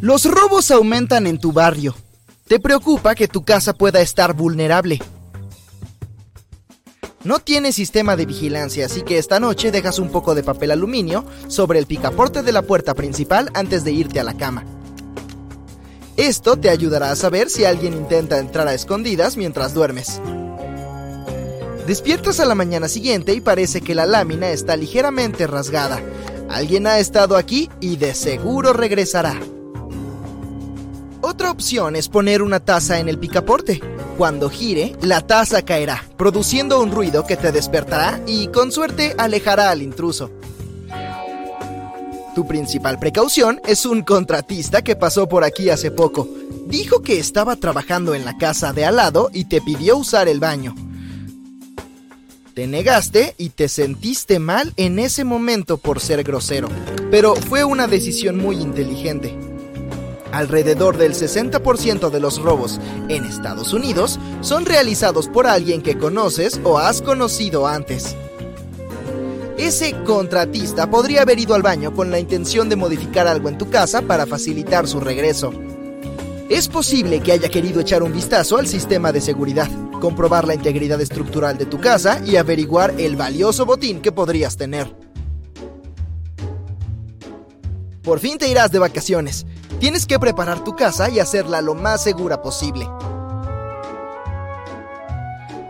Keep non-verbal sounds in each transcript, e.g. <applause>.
Los robos aumentan en tu barrio. Te preocupa que tu casa pueda estar vulnerable. No tienes sistema de vigilancia, así que esta noche dejas un poco de papel aluminio sobre el picaporte de la puerta principal antes de irte a la cama. Esto te ayudará a saber si alguien intenta entrar a escondidas mientras duermes. Despiertas a la mañana siguiente y parece que la lámina está ligeramente rasgada. Alguien ha estado aquí y de seguro regresará. Otra opción es poner una taza en el picaporte. Cuando gire, la taza caerá, produciendo un ruido que te despertará y con suerte alejará al intruso. Tu principal precaución es un contratista que pasó por aquí hace poco. Dijo que estaba trabajando en la casa de al lado y te pidió usar el baño. Te negaste y te sentiste mal en ese momento por ser grosero, pero fue una decisión muy inteligente. Alrededor del 60% de los robos en Estados Unidos son realizados por alguien que conoces o has conocido antes. Ese contratista podría haber ido al baño con la intención de modificar algo en tu casa para facilitar su regreso. Es posible que haya querido echar un vistazo al sistema de seguridad, comprobar la integridad estructural de tu casa y averiguar el valioso botín que podrías tener. Por fin te irás de vacaciones. Tienes que preparar tu casa y hacerla lo más segura posible.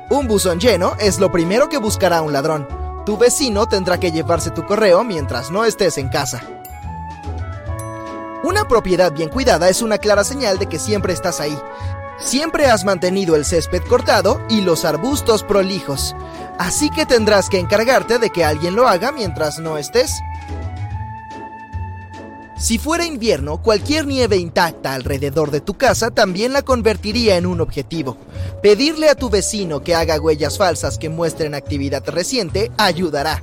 Un buzón lleno es lo primero que buscará un ladrón. Tu vecino tendrá que llevarse tu correo mientras no estés en casa. Una propiedad bien cuidada es una clara señal de que siempre estás ahí. Siempre has mantenido el césped cortado y los arbustos prolijos. Así que tendrás que encargarte de que alguien lo haga mientras no estés. Si fuera invierno, cualquier nieve intacta alrededor de tu casa también la convertiría en un objetivo. Pedirle a tu vecino que haga huellas falsas que muestren actividad reciente ayudará.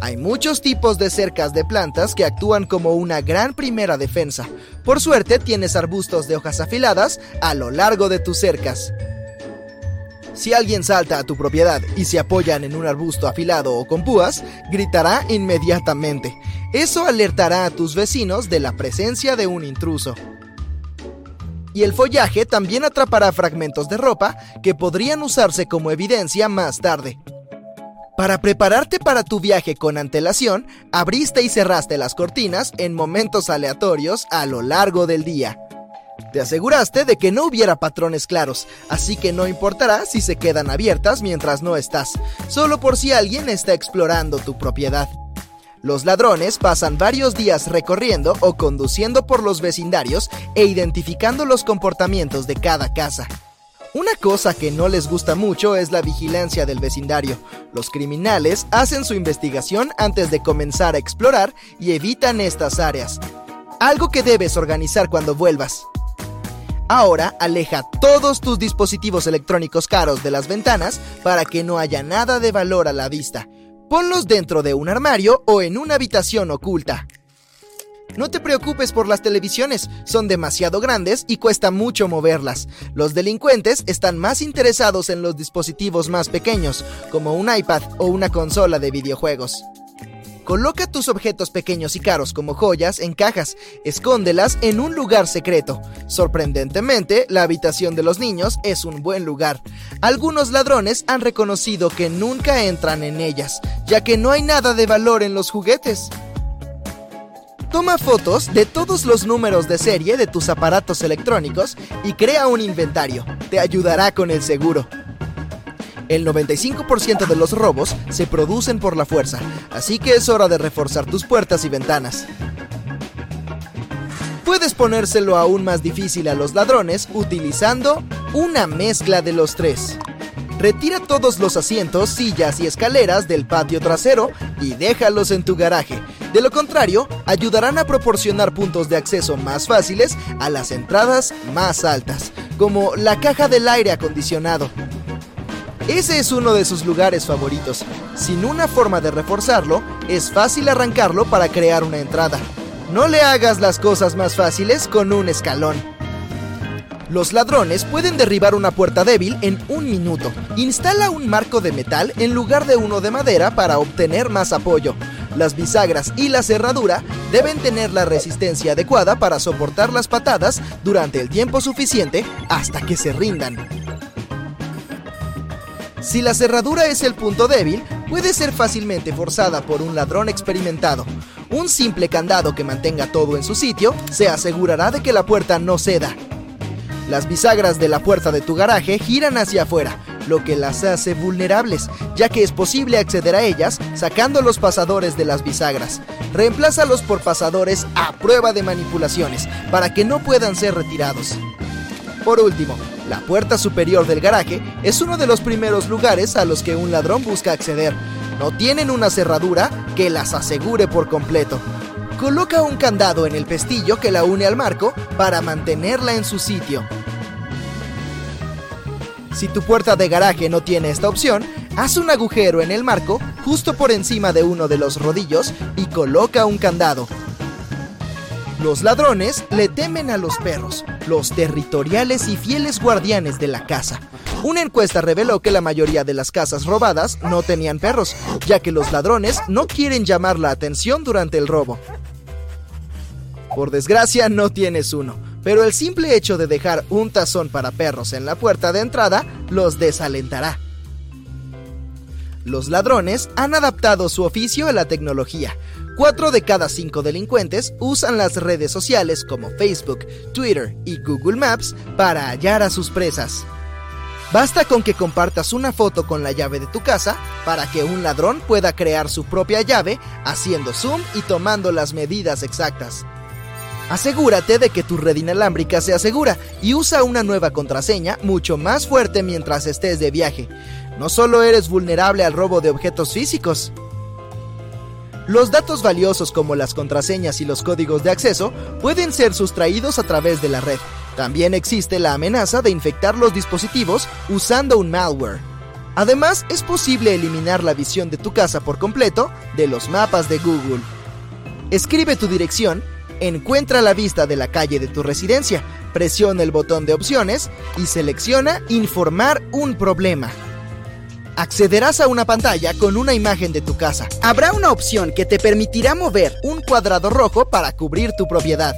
Hay muchos tipos de cercas de plantas que actúan como una gran primera defensa. Por suerte tienes arbustos de hojas afiladas a lo largo de tus cercas. Si alguien salta a tu propiedad y se apoyan en un arbusto afilado o con púas, gritará inmediatamente. Eso alertará a tus vecinos de la presencia de un intruso. Y el follaje también atrapará fragmentos de ropa que podrían usarse como evidencia más tarde. Para prepararte para tu viaje con antelación, abriste y cerraste las cortinas en momentos aleatorios a lo largo del día. Te aseguraste de que no hubiera patrones claros, así que no importará si se quedan abiertas mientras no estás, solo por si alguien está explorando tu propiedad. Los ladrones pasan varios días recorriendo o conduciendo por los vecindarios e identificando los comportamientos de cada casa. Una cosa que no les gusta mucho es la vigilancia del vecindario. Los criminales hacen su investigación antes de comenzar a explorar y evitan estas áreas. Algo que debes organizar cuando vuelvas. Ahora aleja todos tus dispositivos electrónicos caros de las ventanas para que no haya nada de valor a la vista. Ponlos dentro de un armario o en una habitación oculta. No te preocupes por las televisiones, son demasiado grandes y cuesta mucho moverlas. Los delincuentes están más interesados en los dispositivos más pequeños, como un iPad o una consola de videojuegos. Coloca tus objetos pequeños y caros como joyas en cajas, escóndelas en un lugar secreto. Sorprendentemente, la habitación de los niños es un buen lugar. Algunos ladrones han reconocido que nunca entran en ellas, ya que no hay nada de valor en los juguetes. Toma fotos de todos los números de serie de tus aparatos electrónicos y crea un inventario. Te ayudará con el seguro. El 95% de los robos se producen por la fuerza, así que es hora de reforzar tus puertas y ventanas. Puedes ponérselo aún más difícil a los ladrones utilizando una mezcla de los tres. Retira todos los asientos, sillas y escaleras del patio trasero y déjalos en tu garaje. De lo contrario, ayudarán a proporcionar puntos de acceso más fáciles a las entradas más altas, como la caja del aire acondicionado. Ese es uno de sus lugares favoritos. Sin una forma de reforzarlo, es fácil arrancarlo para crear una entrada. No le hagas las cosas más fáciles con un escalón. Los ladrones pueden derribar una puerta débil en un minuto. Instala un marco de metal en lugar de uno de madera para obtener más apoyo. Las bisagras y la cerradura deben tener la resistencia adecuada para soportar las patadas durante el tiempo suficiente hasta que se rindan. Si la cerradura es el punto débil, puede ser fácilmente forzada por un ladrón experimentado. Un simple candado que mantenga todo en su sitio se asegurará de que la puerta no ceda. Las bisagras de la puerta de tu garaje giran hacia afuera, lo que las hace vulnerables, ya que es posible acceder a ellas sacando los pasadores de las bisagras. Reemplázalos por pasadores a prueba de manipulaciones, para que no puedan ser retirados. Por último, la puerta superior del garaje es uno de los primeros lugares a los que un ladrón busca acceder. No tienen una cerradura que las asegure por completo. Coloca un candado en el pestillo que la une al marco para mantenerla en su sitio. Si tu puerta de garaje no tiene esta opción, haz un agujero en el marco justo por encima de uno de los rodillos y coloca un candado. Los ladrones le temen a los perros, los territoriales y fieles guardianes de la casa. Una encuesta reveló que la mayoría de las casas robadas no tenían perros, ya que los ladrones no quieren llamar la atención durante el robo. Por desgracia no tienes uno, pero el simple hecho de dejar un tazón para perros en la puerta de entrada los desalentará. Los ladrones han adaptado su oficio a la tecnología, Cuatro de cada cinco delincuentes usan las redes sociales como Facebook, Twitter y Google Maps para hallar a sus presas. Basta con que compartas una foto con la llave de tu casa para que un ladrón pueda crear su propia llave haciendo zoom y tomando las medidas exactas. Asegúrate de que tu red inalámbrica sea segura y usa una nueva contraseña mucho más fuerte mientras estés de viaje. No solo eres vulnerable al robo de objetos físicos, los datos valiosos como las contraseñas y los códigos de acceso pueden ser sustraídos a través de la red. También existe la amenaza de infectar los dispositivos usando un malware. Además, es posible eliminar la visión de tu casa por completo de los mapas de Google. Escribe tu dirección, encuentra la vista de la calle de tu residencia, presiona el botón de opciones y selecciona Informar un problema accederás a una pantalla con una imagen de tu casa. Habrá una opción que te permitirá mover un cuadrado rojo para cubrir tu propiedad.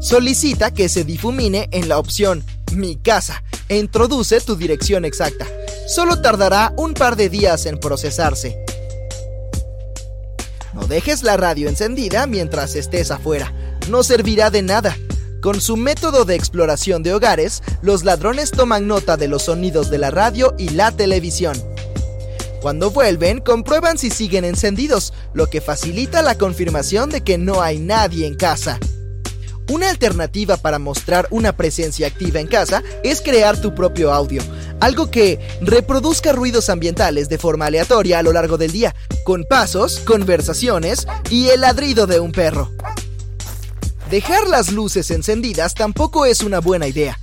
Solicita que se difumine en la opción Mi casa e introduce tu dirección exacta. Solo tardará un par de días en procesarse. No dejes la radio encendida mientras estés afuera. No servirá de nada. Con su método de exploración de hogares, los ladrones toman nota de los sonidos de la radio y la televisión. Cuando vuelven, comprueban si siguen encendidos, lo que facilita la confirmación de que no hay nadie en casa. Una alternativa para mostrar una presencia activa en casa es crear tu propio audio, algo que reproduzca ruidos ambientales de forma aleatoria a lo largo del día, con pasos, conversaciones y el ladrido de un perro. Dejar las luces encendidas tampoco es una buena idea.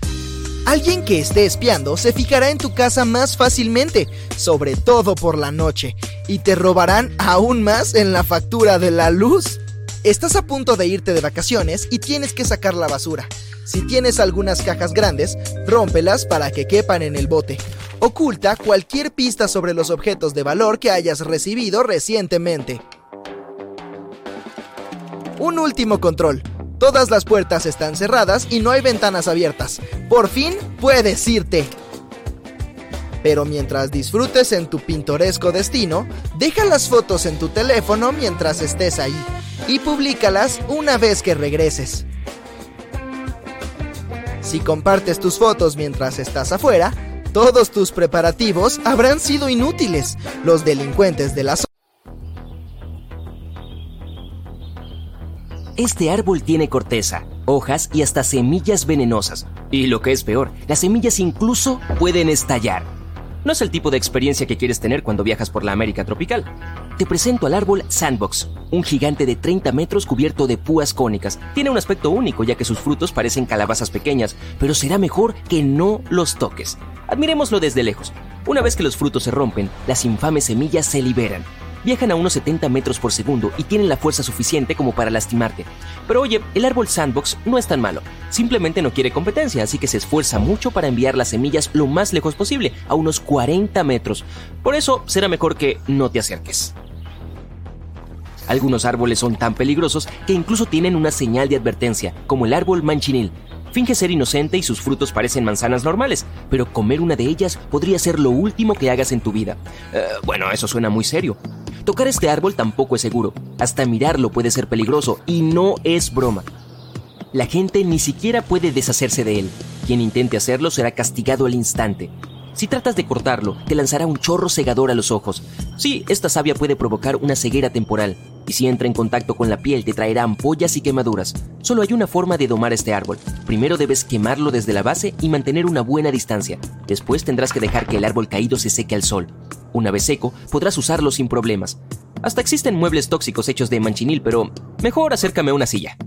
Alguien que esté espiando se fijará en tu casa más fácilmente, sobre todo por la noche, y te robarán aún más en la factura de la luz. Estás a punto de irte de vacaciones y tienes que sacar la basura. Si tienes algunas cajas grandes, rómpelas para que quepan en el bote. Oculta cualquier pista sobre los objetos de valor que hayas recibido recientemente. Un último control. Todas las puertas están cerradas y no hay ventanas abiertas. Por fin puedes irte. Pero mientras disfrutes en tu pintoresco destino, deja las fotos en tu teléfono mientras estés ahí y públicalas una vez que regreses. Si compartes tus fotos mientras estás afuera, todos tus preparativos habrán sido inútiles. Los delincuentes de la zona Este árbol tiene corteza, hojas y hasta semillas venenosas. Y lo que es peor, las semillas incluso pueden estallar. No es el tipo de experiencia que quieres tener cuando viajas por la América tropical. Te presento al árbol Sandbox, un gigante de 30 metros cubierto de púas cónicas. Tiene un aspecto único ya que sus frutos parecen calabazas pequeñas, pero será mejor que no los toques. Admirémoslo desde lejos. Una vez que los frutos se rompen, las infames semillas se liberan viajan a unos 70 metros por segundo y tienen la fuerza suficiente como para lastimarte. Pero oye, el árbol sandbox no es tan malo. Simplemente no quiere competencia, así que se esfuerza mucho para enviar las semillas lo más lejos posible, a unos 40 metros. Por eso será mejor que no te acerques. Algunos árboles son tan peligrosos que incluso tienen una señal de advertencia, como el árbol manchinil, Finge ser inocente y sus frutos parecen manzanas normales, pero comer una de ellas podría ser lo último que hagas en tu vida. Eh, bueno, eso suena muy serio. Tocar este árbol tampoco es seguro. Hasta mirarlo puede ser peligroso y no es broma. La gente ni siquiera puede deshacerse de él. Quien intente hacerlo será castigado al instante. Si tratas de cortarlo, te lanzará un chorro cegador a los ojos. Sí, esta savia puede provocar una ceguera temporal, y si entra en contacto con la piel te traerá ampollas y quemaduras. Solo hay una forma de domar este árbol. Primero debes quemarlo desde la base y mantener una buena distancia. Después tendrás que dejar que el árbol caído se seque al sol. Una vez seco, podrás usarlo sin problemas. Hasta existen muebles tóxicos hechos de manchinil, pero mejor acércame a una silla.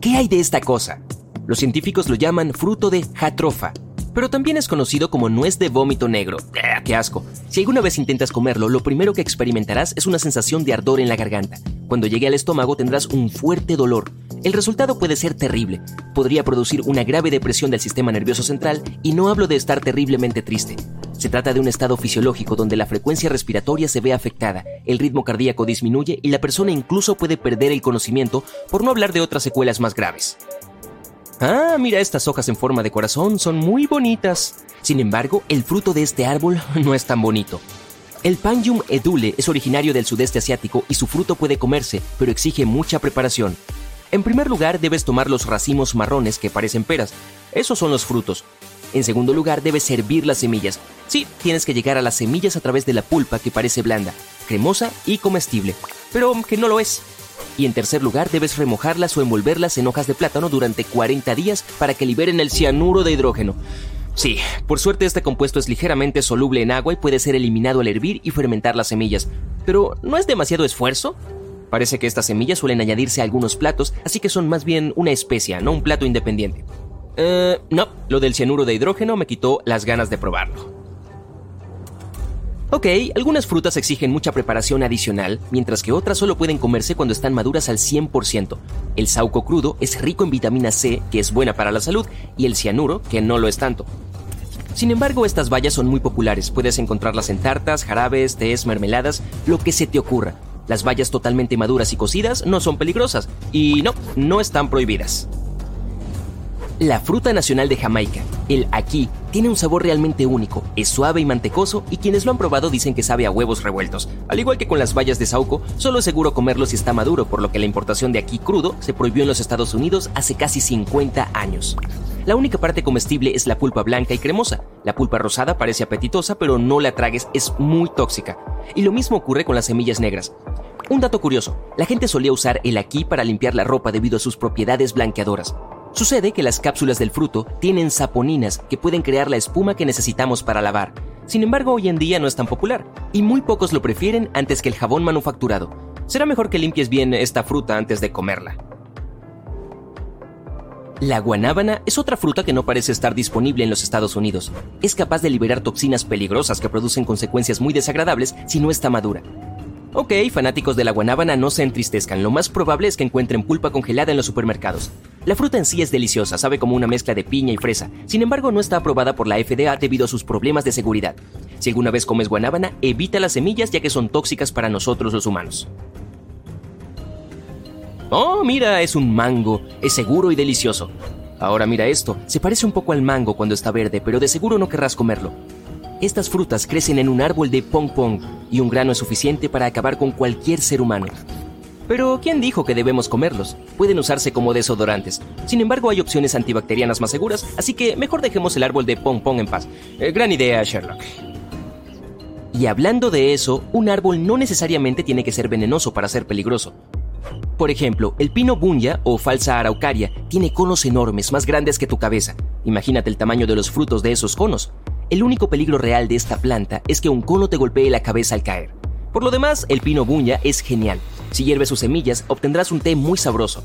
¿Qué hay de esta cosa? Los científicos lo llaman fruto de jatrofa, pero también es conocido como nuez de vómito negro. ¡Eh, ¡Qué asco! Si alguna vez intentas comerlo, lo primero que experimentarás es una sensación de ardor en la garganta. Cuando llegue al estómago tendrás un fuerte dolor. El resultado puede ser terrible. Podría producir una grave depresión del sistema nervioso central y no hablo de estar terriblemente triste. Se trata de un estado fisiológico donde la frecuencia respiratoria se ve afectada, el ritmo cardíaco disminuye y la persona incluso puede perder el conocimiento, por no hablar de otras secuelas más graves. Ah, mira estas hojas en forma de corazón, son muy bonitas. Sin embargo, el fruto de este árbol <laughs> no es tan bonito. El Panjum edule es originario del sudeste asiático y su fruto puede comerse, pero exige mucha preparación. En primer lugar, debes tomar los racimos marrones que parecen peras. Esos son los frutos. En segundo lugar, debes hervir las semillas. Sí, tienes que llegar a las semillas a través de la pulpa que parece blanda, cremosa y comestible, pero que no lo es. Y en tercer lugar, debes remojarlas o envolverlas en hojas de plátano durante 40 días para que liberen el cianuro de hidrógeno. Sí, por suerte este compuesto es ligeramente soluble en agua y puede ser eliminado al hervir y fermentar las semillas. Pero, ¿no es demasiado esfuerzo? Parece que estas semillas suelen añadirse a algunos platos, así que son más bien una especia, no un plato independiente. Eh, no, lo del cianuro de hidrógeno me quitó las ganas de probarlo. Ok, algunas frutas exigen mucha preparación adicional, mientras que otras solo pueden comerse cuando están maduras al 100%. El sauco crudo es rico en vitamina C, que es buena para la salud, y el cianuro, que no lo es tanto. Sin embargo, estas bayas son muy populares. Puedes encontrarlas en tartas, jarabes, tés, mermeladas, lo que se te ocurra. Las bayas totalmente maduras y cocidas no son peligrosas. Y no, no están prohibidas. La fruta nacional de Jamaica, el aquí, tiene un sabor realmente único, es suave y mantecoso y quienes lo han probado dicen que sabe a huevos revueltos. Al igual que con las bayas de Sauco, solo es seguro comerlo si está maduro, por lo que la importación de aquí crudo se prohibió en los Estados Unidos hace casi 50 años. La única parte comestible es la pulpa blanca y cremosa. La pulpa rosada parece apetitosa, pero no la tragues, es muy tóxica. Y lo mismo ocurre con las semillas negras. Un dato curioso, la gente solía usar el aquí para limpiar la ropa debido a sus propiedades blanqueadoras. Sucede que las cápsulas del fruto tienen saponinas que pueden crear la espuma que necesitamos para lavar. Sin embargo, hoy en día no es tan popular, y muy pocos lo prefieren antes que el jabón manufacturado. Será mejor que limpies bien esta fruta antes de comerla. La guanábana es otra fruta que no parece estar disponible en los Estados Unidos. Es capaz de liberar toxinas peligrosas que producen consecuencias muy desagradables si no está madura. Ok, fanáticos de la guanábana no se entristezcan, lo más probable es que encuentren pulpa congelada en los supermercados. La fruta en sí es deliciosa, sabe como una mezcla de piña y fresa, sin embargo no está aprobada por la FDA debido a sus problemas de seguridad. Si alguna vez comes guanábana, evita las semillas ya que son tóxicas para nosotros los humanos. Oh, mira, es un mango, es seguro y delicioso. Ahora mira esto, se parece un poco al mango cuando está verde, pero de seguro no querrás comerlo. Estas frutas crecen en un árbol de pong pong y un grano es suficiente para acabar con cualquier ser humano. Pero, ¿quién dijo que debemos comerlos? Pueden usarse como desodorantes. Sin embargo, hay opciones antibacterianas más seguras, así que mejor dejemos el árbol de pong pong en paz. Eh, gran idea, Sherlock. Y hablando de eso, un árbol no necesariamente tiene que ser venenoso para ser peligroso. Por ejemplo, el pino bunya o falsa araucaria tiene conos enormes, más grandes que tu cabeza. Imagínate el tamaño de los frutos de esos conos. El único peligro real de esta planta es que un cono te golpee la cabeza al caer. Por lo demás, el pino buña es genial. Si hierves sus semillas, obtendrás un té muy sabroso.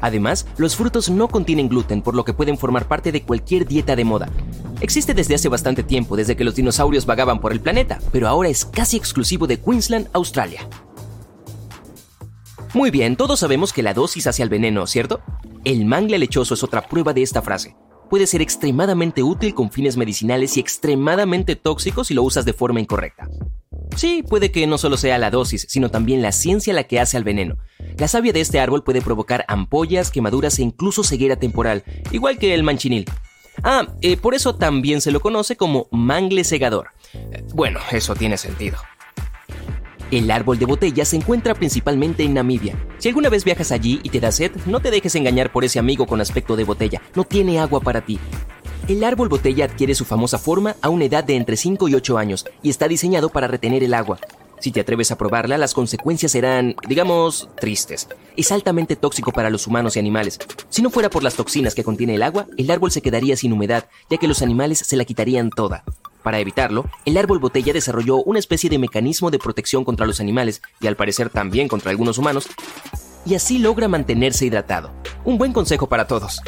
Además, los frutos no contienen gluten, por lo que pueden formar parte de cualquier dieta de moda. Existe desde hace bastante tiempo, desde que los dinosaurios vagaban por el planeta, pero ahora es casi exclusivo de Queensland, Australia. Muy bien, todos sabemos que la dosis hacia el veneno, ¿cierto? El mangle lechoso es otra prueba de esta frase. Puede ser extremadamente útil con fines medicinales y extremadamente tóxico si lo usas de forma incorrecta. Sí, puede que no solo sea la dosis, sino también la ciencia la que hace al veneno. La savia de este árbol puede provocar ampollas, quemaduras e incluso ceguera temporal, igual que el manchinil. Ah, eh, por eso también se lo conoce como mangle segador. Eh, bueno, eso tiene sentido. El árbol de botella se encuentra principalmente en Namibia. Si alguna vez viajas allí y te da sed, no te dejes engañar por ese amigo con aspecto de botella, no tiene agua para ti. El árbol botella adquiere su famosa forma a una edad de entre 5 y 8 años y está diseñado para retener el agua. Si te atreves a probarla, las consecuencias serán, digamos, tristes. Es altamente tóxico para los humanos y animales. Si no fuera por las toxinas que contiene el agua, el árbol se quedaría sin humedad, ya que los animales se la quitarían toda. Para evitarlo, el árbol botella desarrolló una especie de mecanismo de protección contra los animales y al parecer también contra algunos humanos, y así logra mantenerse hidratado. Un buen consejo para todos.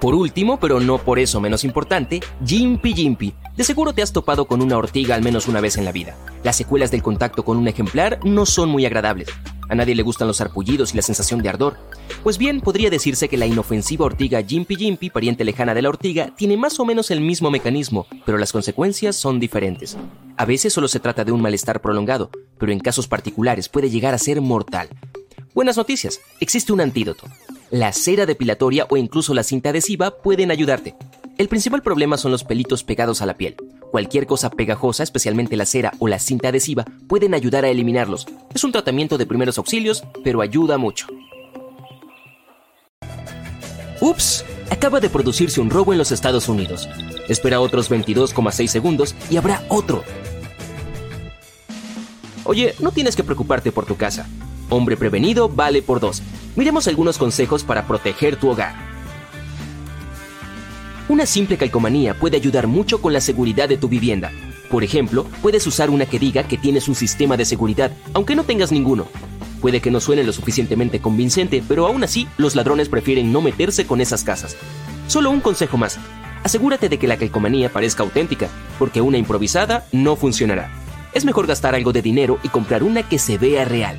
Por último, pero no por eso menos importante, Jimpy Jimpy. De seguro te has topado con una ortiga al menos una vez en la vida. Las secuelas del contacto con un ejemplar no son muy agradables. A nadie le gustan los arpullidos y la sensación de ardor. Pues bien, podría decirse que la inofensiva ortiga Jimpy Jimpy, pariente lejana de la ortiga, tiene más o menos el mismo mecanismo, pero las consecuencias son diferentes. A veces solo se trata de un malestar prolongado, pero en casos particulares puede llegar a ser mortal. Buenas noticias, existe un antídoto la cera depilatoria o incluso la cinta adhesiva pueden ayudarte. El principal problema son los pelitos pegados a la piel. Cualquier cosa pegajosa, especialmente la cera o la cinta adhesiva, pueden ayudar a eliminarlos. Es un tratamiento de primeros auxilios, pero ayuda mucho. Ups, acaba de producirse un robo en los Estados Unidos. Espera otros 22,6 segundos y habrá otro. Oye, no tienes que preocuparte por tu casa. Hombre prevenido vale por dos. Miremos algunos consejos para proteger tu hogar. Una simple calcomanía puede ayudar mucho con la seguridad de tu vivienda. Por ejemplo, puedes usar una que diga que tienes un sistema de seguridad, aunque no tengas ninguno. Puede que no suene lo suficientemente convincente, pero aún así los ladrones prefieren no meterse con esas casas. Solo un consejo más. Asegúrate de que la calcomanía parezca auténtica, porque una improvisada no funcionará. Es mejor gastar algo de dinero y comprar una que se vea real.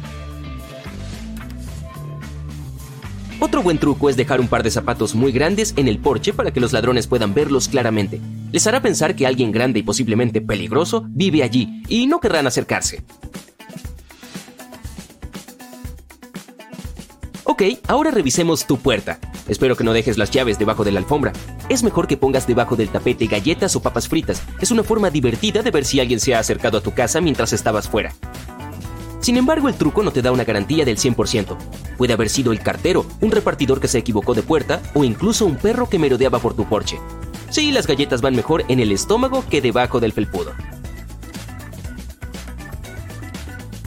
Otro buen truco es dejar un par de zapatos muy grandes en el porche para que los ladrones puedan verlos claramente. Les hará pensar que alguien grande y posiblemente peligroso vive allí y no querrán acercarse. Ok, ahora revisemos tu puerta. Espero que no dejes las llaves debajo de la alfombra. Es mejor que pongas debajo del tapete galletas o papas fritas. Es una forma divertida de ver si alguien se ha acercado a tu casa mientras estabas fuera. Sin embargo, el truco no te da una garantía del 100%. Puede haber sido el cartero, un repartidor que se equivocó de puerta o incluso un perro que merodeaba por tu porche. Sí, las galletas van mejor en el estómago que debajo del felpudo.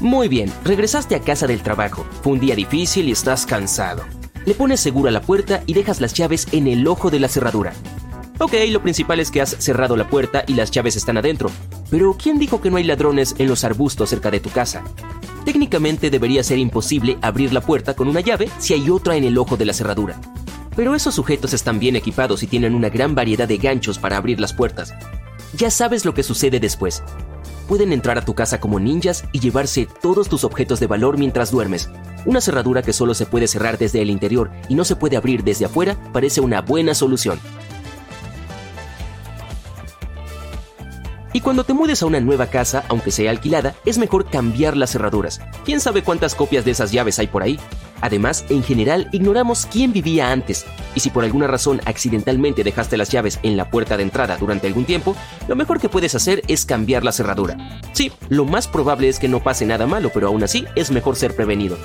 Muy bien, regresaste a casa del trabajo. Fue un día difícil y estás cansado. Le pones seguro a la puerta y dejas las llaves en el ojo de la cerradura. Ok, lo principal es que has cerrado la puerta y las llaves están adentro. Pero ¿quién dijo que no hay ladrones en los arbustos cerca de tu casa? Técnicamente debería ser imposible abrir la puerta con una llave si hay otra en el ojo de la cerradura. Pero esos sujetos están bien equipados y tienen una gran variedad de ganchos para abrir las puertas. Ya sabes lo que sucede después. Pueden entrar a tu casa como ninjas y llevarse todos tus objetos de valor mientras duermes. Una cerradura que solo se puede cerrar desde el interior y no se puede abrir desde afuera parece una buena solución. Y cuando te mudes a una nueva casa, aunque sea alquilada, es mejor cambiar las cerraduras. ¿Quién sabe cuántas copias de esas llaves hay por ahí? Además, en general, ignoramos quién vivía antes. Y si por alguna razón accidentalmente dejaste las llaves en la puerta de entrada durante algún tiempo, lo mejor que puedes hacer es cambiar la cerradura. Sí, lo más probable es que no pase nada malo, pero aún así es mejor ser prevenido.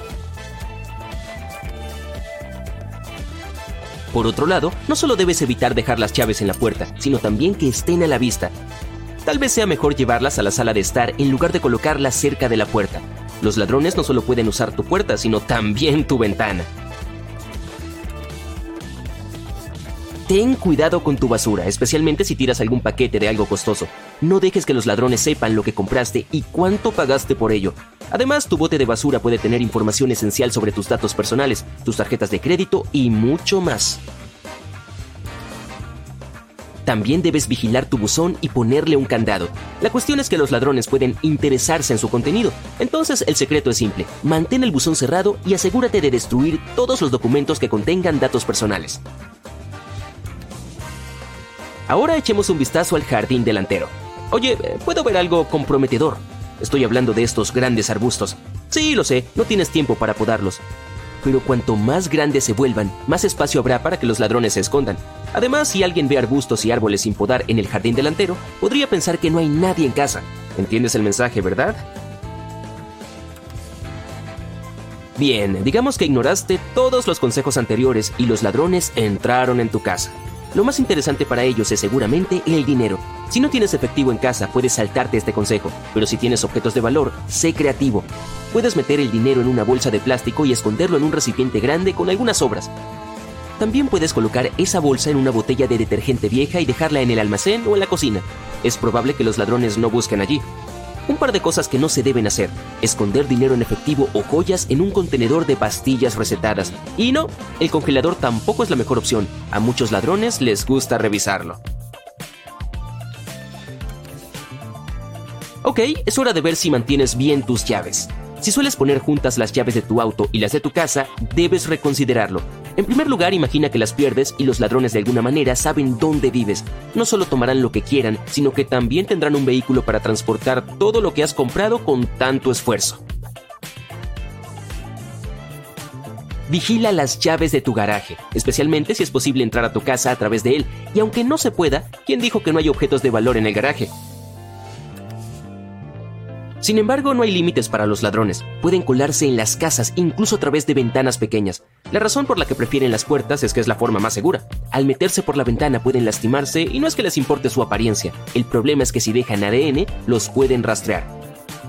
Por otro lado, no solo debes evitar dejar las llaves en la puerta, sino también que estén a la vista. Tal vez sea mejor llevarlas a la sala de estar en lugar de colocarlas cerca de la puerta. Los ladrones no solo pueden usar tu puerta, sino también tu ventana. Ten cuidado con tu basura, especialmente si tiras algún paquete de algo costoso. No dejes que los ladrones sepan lo que compraste y cuánto pagaste por ello. Además, tu bote de basura puede tener información esencial sobre tus datos personales, tus tarjetas de crédito y mucho más. También debes vigilar tu buzón y ponerle un candado. La cuestión es que los ladrones pueden interesarse en su contenido. Entonces el secreto es simple. Mantén el buzón cerrado y asegúrate de destruir todos los documentos que contengan datos personales. Ahora echemos un vistazo al jardín delantero. Oye, puedo ver algo comprometedor. Estoy hablando de estos grandes arbustos. Sí, lo sé, no tienes tiempo para podarlos pero cuanto más grandes se vuelvan, más espacio habrá para que los ladrones se escondan. Además, si alguien ve arbustos y árboles sin podar en el jardín delantero, podría pensar que no hay nadie en casa. ¿Entiendes el mensaje, verdad? Bien, digamos que ignoraste todos los consejos anteriores y los ladrones entraron en tu casa. Lo más interesante para ellos es seguramente el dinero. Si no tienes efectivo en casa, puedes saltarte este consejo, pero si tienes objetos de valor, sé creativo. Puedes meter el dinero en una bolsa de plástico y esconderlo en un recipiente grande con algunas sobras. También puedes colocar esa bolsa en una botella de detergente vieja y dejarla en el almacén o en la cocina. Es probable que los ladrones no busquen allí. Un par de cosas que no se deben hacer. Esconder dinero en efectivo o joyas en un contenedor de pastillas recetadas. Y no, el congelador tampoco es la mejor opción. A muchos ladrones les gusta revisarlo. Ok, es hora de ver si mantienes bien tus llaves. Si sueles poner juntas las llaves de tu auto y las de tu casa, debes reconsiderarlo. En primer lugar, imagina que las pierdes y los ladrones de alguna manera saben dónde vives. No solo tomarán lo que quieran, sino que también tendrán un vehículo para transportar todo lo que has comprado con tanto esfuerzo. Vigila las llaves de tu garaje, especialmente si es posible entrar a tu casa a través de él, y aunque no se pueda, ¿quién dijo que no hay objetos de valor en el garaje? Sin embargo, no hay límites para los ladrones. Pueden colarse en las casas, incluso a través de ventanas pequeñas. La razón por la que prefieren las puertas es que es la forma más segura. Al meterse por la ventana pueden lastimarse y no es que les importe su apariencia. El problema es que si dejan ADN, los pueden rastrear.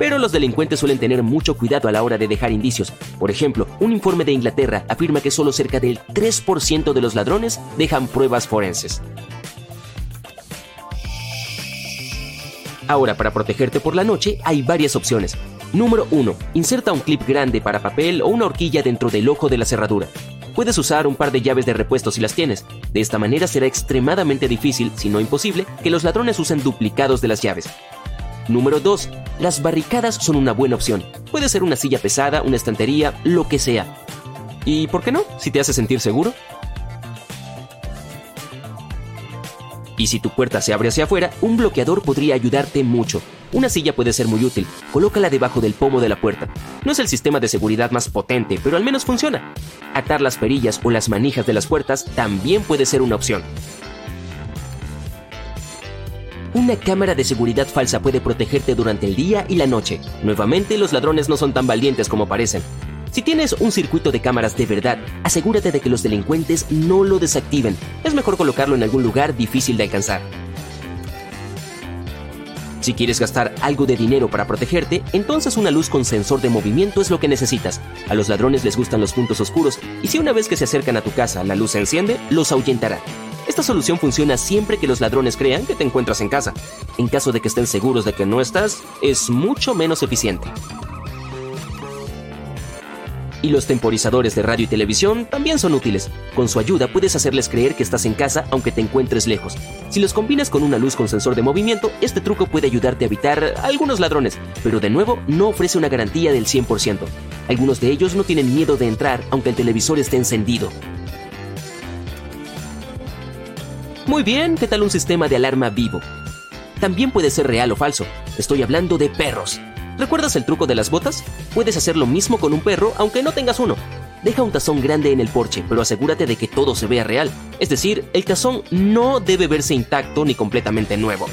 Pero los delincuentes suelen tener mucho cuidado a la hora de dejar indicios. Por ejemplo, un informe de Inglaterra afirma que solo cerca del 3% de los ladrones dejan pruebas forenses. Ahora, para protegerte por la noche, hay varias opciones. Número 1. Inserta un clip grande para papel o una horquilla dentro del ojo de la cerradura. Puedes usar un par de llaves de repuesto si las tienes. De esta manera será extremadamente difícil, si no imposible, que los ladrones usen duplicados de las llaves. Número 2. Las barricadas son una buena opción. Puede ser una silla pesada, una estantería, lo que sea. ¿Y por qué no? Si te hace sentir seguro. Y si tu puerta se abre hacia afuera, un bloqueador podría ayudarte mucho. Una silla puede ser muy útil. Colócala debajo del pomo de la puerta. No es el sistema de seguridad más potente, pero al menos funciona. Atar las perillas o las manijas de las puertas también puede ser una opción. Una cámara de seguridad falsa puede protegerte durante el día y la noche. Nuevamente, los ladrones no son tan valientes como parecen. Si tienes un circuito de cámaras de verdad, asegúrate de que los delincuentes no lo desactiven. Es mejor colocarlo en algún lugar difícil de alcanzar. Si quieres gastar algo de dinero para protegerte, entonces una luz con sensor de movimiento es lo que necesitas. A los ladrones les gustan los puntos oscuros y si una vez que se acercan a tu casa la luz se enciende, los ahuyentará. Esta solución funciona siempre que los ladrones crean que te encuentras en casa. En caso de que estén seguros de que no estás, es mucho menos eficiente. Y los temporizadores de radio y televisión también son útiles. Con su ayuda puedes hacerles creer que estás en casa aunque te encuentres lejos. Si los combinas con una luz con sensor de movimiento, este truco puede ayudarte a evitar algunos ladrones, pero de nuevo no ofrece una garantía del 100%. Algunos de ellos no tienen miedo de entrar aunque el televisor esté encendido. Muy bien, ¿qué tal un sistema de alarma vivo? También puede ser real o falso. Estoy hablando de perros. ¿Recuerdas el truco de las botas? Puedes hacer lo mismo con un perro aunque no tengas uno. Deja un tazón grande en el porche, pero asegúrate de que todo se vea real. Es decir, el tazón no debe verse intacto ni completamente nuevo.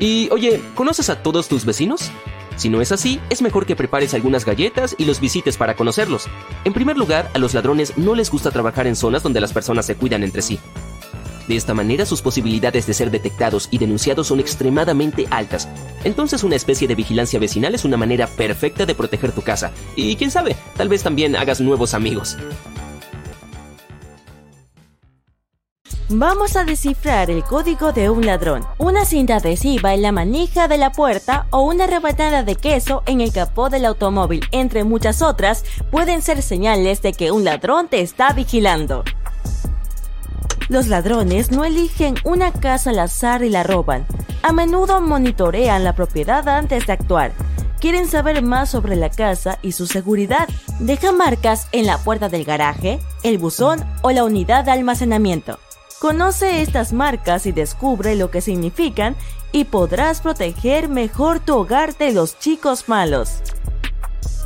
Y oye, ¿conoces a todos tus vecinos? Si no es así, es mejor que prepares algunas galletas y los visites para conocerlos. En primer lugar, a los ladrones no les gusta trabajar en zonas donde las personas se cuidan entre sí. De esta manera sus posibilidades de ser detectados y denunciados son extremadamente altas. Entonces una especie de vigilancia vecinal es una manera perfecta de proteger tu casa. Y quién sabe, tal vez también hagas nuevos amigos. Vamos a descifrar el código de un ladrón. Una cinta adhesiva en la manija de la puerta o una rebanada de queso en el capó del automóvil, entre muchas otras, pueden ser señales de que un ladrón te está vigilando. Los ladrones no eligen una casa al azar y la roban. A menudo monitorean la propiedad antes de actuar. Quieren saber más sobre la casa y su seguridad. Deja marcas en la puerta del garaje, el buzón o la unidad de almacenamiento. Conoce estas marcas y descubre lo que significan y podrás proteger mejor tu hogar de los chicos malos.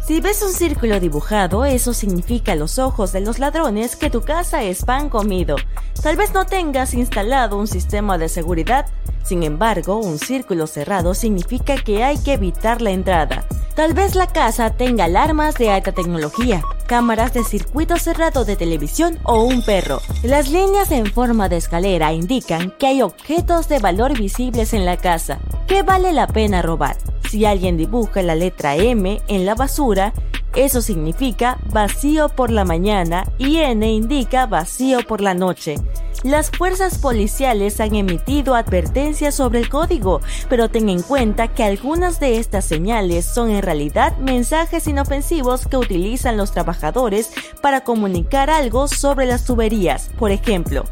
Si ves un círculo dibujado, eso significa a los ojos de los ladrones que tu casa es pan comido. Tal vez no tengas instalado un sistema de seguridad, sin embargo, un círculo cerrado significa que hay que evitar la entrada. Tal vez la casa tenga alarmas de alta tecnología, cámaras de circuito cerrado de televisión o un perro. Las líneas en forma de escalera indican que hay objetos de valor visibles en la casa, que vale la pena robar. Si alguien dibuja la letra M en la basura, eso significa vacío por la mañana y N indica vacío por la noche. Las fuerzas policiales han emitido advertencias sobre el código, pero ten en cuenta que algunas de estas señales son en realidad mensajes inofensivos que utilizan los trabajadores para comunicar algo sobre las tuberías. Por ejemplo,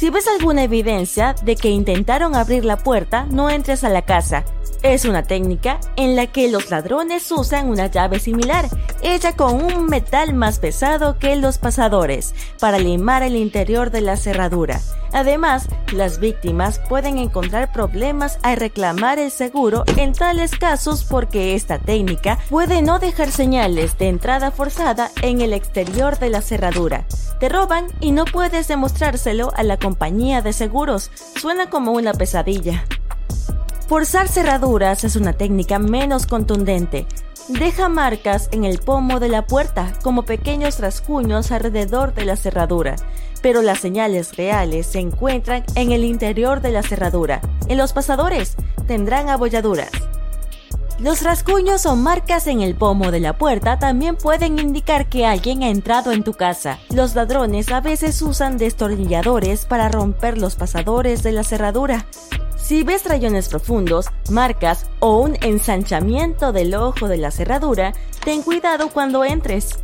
si ves alguna evidencia de que intentaron abrir la puerta, no entres a la casa. Es una técnica en la que los ladrones usan una llave similar, hecha con un metal más pesado que los pasadores, para limar el interior de la cerradura. Además, las víctimas pueden encontrar problemas al reclamar el seguro en tales casos porque esta técnica puede no dejar señales de entrada forzada en el exterior de la cerradura. Te roban y no puedes demostrárselo a la compañía de seguros. Suena como una pesadilla. Forzar cerraduras es una técnica menos contundente. Deja marcas en el pomo de la puerta como pequeños rasguños alrededor de la cerradura, pero las señales reales se encuentran en el interior de la cerradura. En los pasadores tendrán abolladuras. Los rasguños o marcas en el pomo de la puerta también pueden indicar que alguien ha entrado en tu casa. Los ladrones a veces usan destornilladores para romper los pasadores de la cerradura. Si ves rayones profundos, marcas o un ensanchamiento del ojo de la cerradura, ten cuidado cuando entres.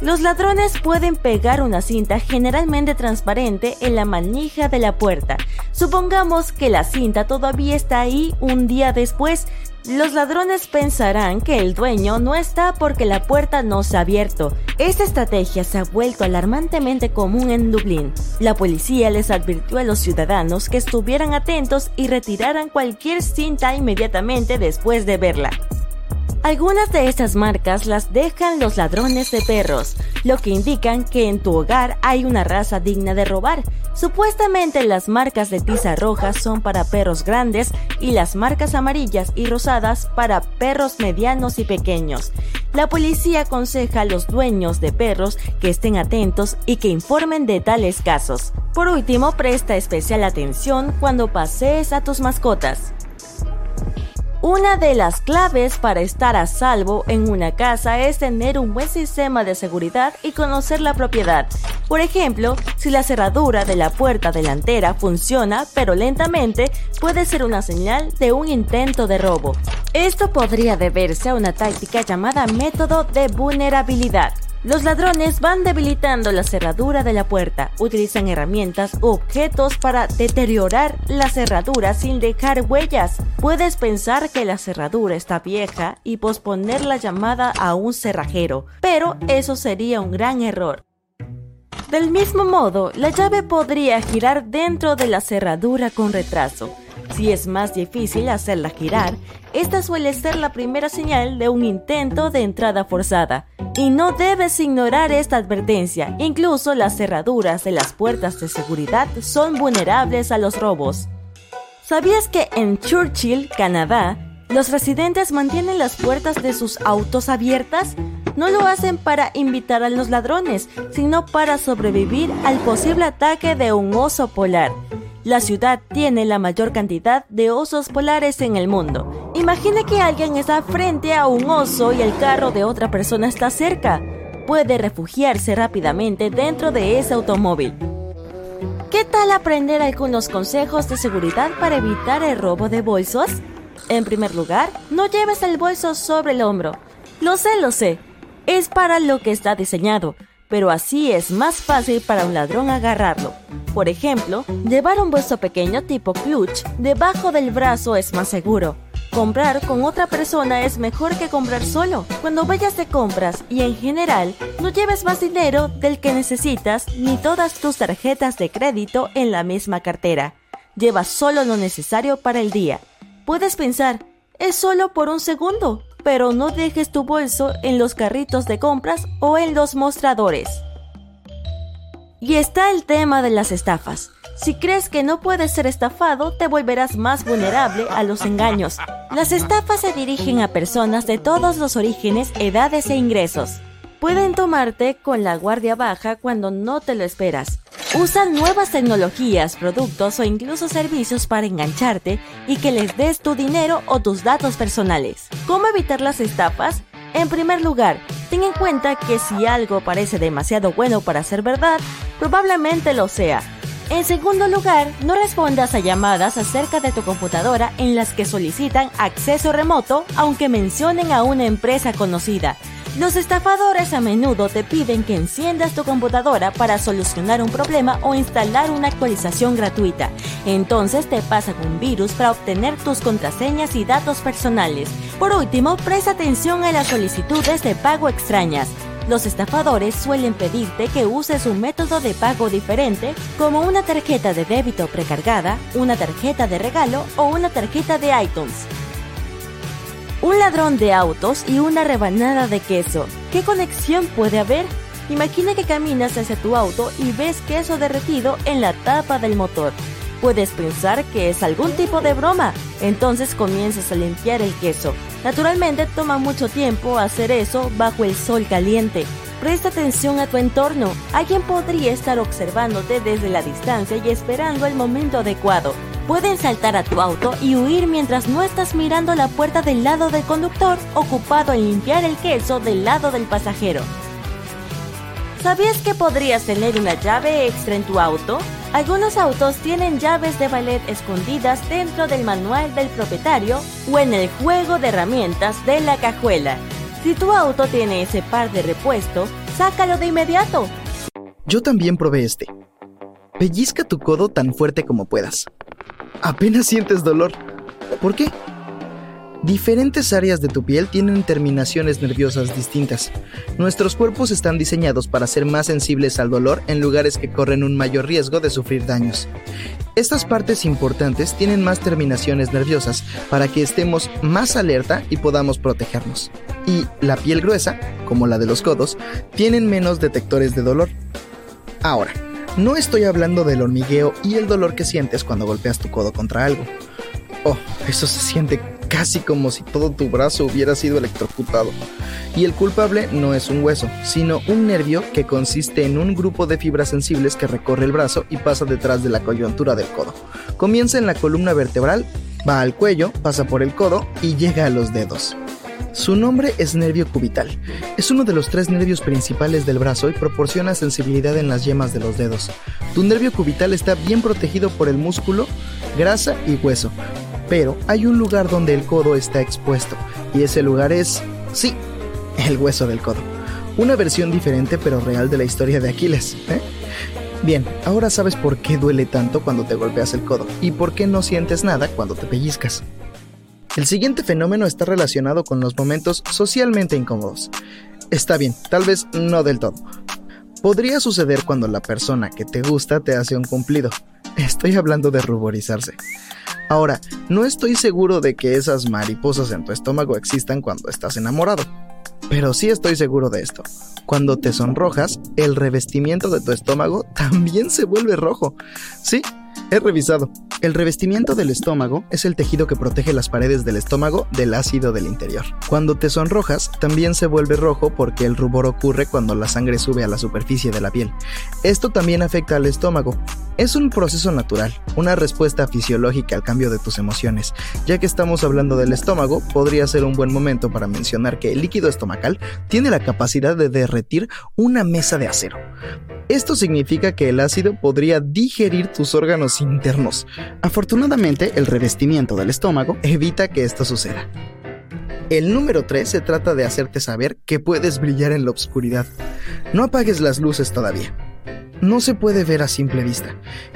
Los ladrones pueden pegar una cinta generalmente transparente en la manija de la puerta. Supongamos que la cinta todavía está ahí un día después los ladrones pensarán que el dueño no está porque la puerta no se ha abierto. Esta estrategia se ha vuelto alarmantemente común en Dublín. La policía les advirtió a los ciudadanos que estuvieran atentos y retiraran cualquier cinta inmediatamente después de verla. Algunas de estas marcas las dejan los ladrones de perros, lo que indican que en tu hogar hay una raza digna de robar. Supuestamente las marcas de tiza roja son para perros grandes y las marcas amarillas y rosadas para perros medianos y pequeños. La policía aconseja a los dueños de perros que estén atentos y que informen de tales casos. Por último, presta especial atención cuando pasees a tus mascotas. Una de las claves para estar a salvo en una casa es tener un buen sistema de seguridad y conocer la propiedad. Por ejemplo, si la cerradura de la puerta delantera funciona pero lentamente, puede ser una señal de un intento de robo. Esto podría deberse a una táctica llamada método de vulnerabilidad. Los ladrones van debilitando la cerradura de la puerta, utilizan herramientas u objetos para deteriorar la cerradura sin dejar huellas. Puedes pensar que la cerradura está vieja y posponer la llamada a un cerrajero, pero eso sería un gran error. Del mismo modo, la llave podría girar dentro de la cerradura con retraso. Si es más difícil hacerla girar, esta suele ser la primera señal de un intento de entrada forzada. Y no debes ignorar esta advertencia, incluso las cerraduras de las puertas de seguridad son vulnerables a los robos. ¿Sabías que en Churchill, Canadá, los residentes mantienen las puertas de sus autos abiertas? No lo hacen para invitar a los ladrones, sino para sobrevivir al posible ataque de un oso polar. La ciudad tiene la mayor cantidad de osos polares en el mundo. Imagina que alguien está frente a un oso y el carro de otra persona está cerca. puede refugiarse rápidamente dentro de ese automóvil. ¿Qué tal aprender algunos consejos de seguridad para evitar el robo de bolsos? En primer lugar, no lleves el bolso sobre el hombro. Lo sé, lo sé. Es para lo que está diseñado, pero así es más fácil para un ladrón agarrarlo. Por ejemplo, llevar un bolso pequeño tipo clutch debajo del brazo es más seguro. Comprar con otra persona es mejor que comprar solo. Cuando vayas de compras y en general, no lleves más dinero del que necesitas ni todas tus tarjetas de crédito en la misma cartera. Lleva solo lo necesario para el día. Puedes pensar, es solo por un segundo, pero no dejes tu bolso en los carritos de compras o en los mostradores. Y está el tema de las estafas. Si crees que no puedes ser estafado, te volverás más vulnerable a los engaños. Las estafas se dirigen a personas de todos los orígenes, edades e ingresos. Pueden tomarte con la guardia baja cuando no te lo esperas. Usan nuevas tecnologías, productos o incluso servicios para engancharte y que les des tu dinero o tus datos personales. ¿Cómo evitar las estafas? En primer lugar, ten en cuenta que si algo parece demasiado bueno para ser verdad, probablemente lo sea. En segundo lugar, no respondas a llamadas acerca de tu computadora en las que solicitan acceso remoto aunque mencionen a una empresa conocida. Los estafadores a menudo te piden que enciendas tu computadora para solucionar un problema o instalar una actualización gratuita. Entonces te pasan un virus para obtener tus contraseñas y datos personales. Por último, presta atención a las solicitudes de pago extrañas. Los estafadores suelen pedirte que uses un método de pago diferente, como una tarjeta de débito precargada, una tarjeta de regalo o una tarjeta de iTunes un ladrón de autos y una rebanada de queso. ¿Qué conexión puede haber? Imagina que caminas hacia tu auto y ves queso derretido en la tapa del motor. Puedes pensar que es algún tipo de broma, entonces comienzas a limpiar el queso. Naturalmente toma mucho tiempo hacer eso bajo el sol caliente. Presta atención a tu entorno. Alguien podría estar observándote desde la distancia y esperando el momento adecuado. Pueden saltar a tu auto y huir mientras no estás mirando la puerta del lado del conductor ocupado en limpiar el queso del lado del pasajero. ¿Sabías que podrías tener una llave extra en tu auto? Algunos autos tienen llaves de ballet escondidas dentro del manual del propietario o en el juego de herramientas de la cajuela. Si tu auto tiene ese par de repuestos, sácalo de inmediato. Yo también probé este. Pellizca tu codo tan fuerte como puedas apenas sientes dolor. ¿Por qué? Diferentes áreas de tu piel tienen terminaciones nerviosas distintas. Nuestros cuerpos están diseñados para ser más sensibles al dolor en lugares que corren un mayor riesgo de sufrir daños. Estas partes importantes tienen más terminaciones nerviosas para que estemos más alerta y podamos protegernos. Y la piel gruesa, como la de los codos, tienen menos detectores de dolor. Ahora, no estoy hablando del hormigueo y el dolor que sientes cuando golpeas tu codo contra algo. Oh, eso se siente casi como si todo tu brazo hubiera sido electrocutado. Y el culpable no es un hueso, sino un nervio que consiste en un grupo de fibras sensibles que recorre el brazo y pasa detrás de la coyuntura del codo. Comienza en la columna vertebral, va al cuello, pasa por el codo y llega a los dedos. Su nombre es nervio cubital. Es uno de los tres nervios principales del brazo y proporciona sensibilidad en las yemas de los dedos. Tu nervio cubital está bien protegido por el músculo, grasa y hueso. Pero hay un lugar donde el codo está expuesto y ese lugar es, sí, el hueso del codo. Una versión diferente pero real de la historia de Aquiles. ¿eh? Bien, ahora sabes por qué duele tanto cuando te golpeas el codo y por qué no sientes nada cuando te pellizcas. El siguiente fenómeno está relacionado con los momentos socialmente incómodos. Está bien, tal vez no del todo. Podría suceder cuando la persona que te gusta te hace un cumplido. Estoy hablando de ruborizarse. Ahora, no estoy seguro de que esas mariposas en tu estómago existan cuando estás enamorado. Pero sí estoy seguro de esto. Cuando te sonrojas, el revestimiento de tu estómago <laughs> también se vuelve rojo. Sí, He revisado. El revestimiento del estómago es el tejido que protege las paredes del estómago del ácido del interior. Cuando te sonrojas, también se vuelve rojo porque el rubor ocurre cuando la sangre sube a la superficie de la piel. Esto también afecta al estómago. Es un proceso natural, una respuesta fisiológica al cambio de tus emociones. Ya que estamos hablando del estómago, podría ser un buen momento para mencionar que el líquido estomacal tiene la capacidad de derretir una mesa de acero. Esto significa que el ácido podría digerir tus órganos internos. Afortunadamente, el revestimiento del estómago evita que esto suceda. El número 3 se trata de hacerte saber que puedes brillar en la oscuridad. No apagues las luces todavía no se puede ver a simple vista.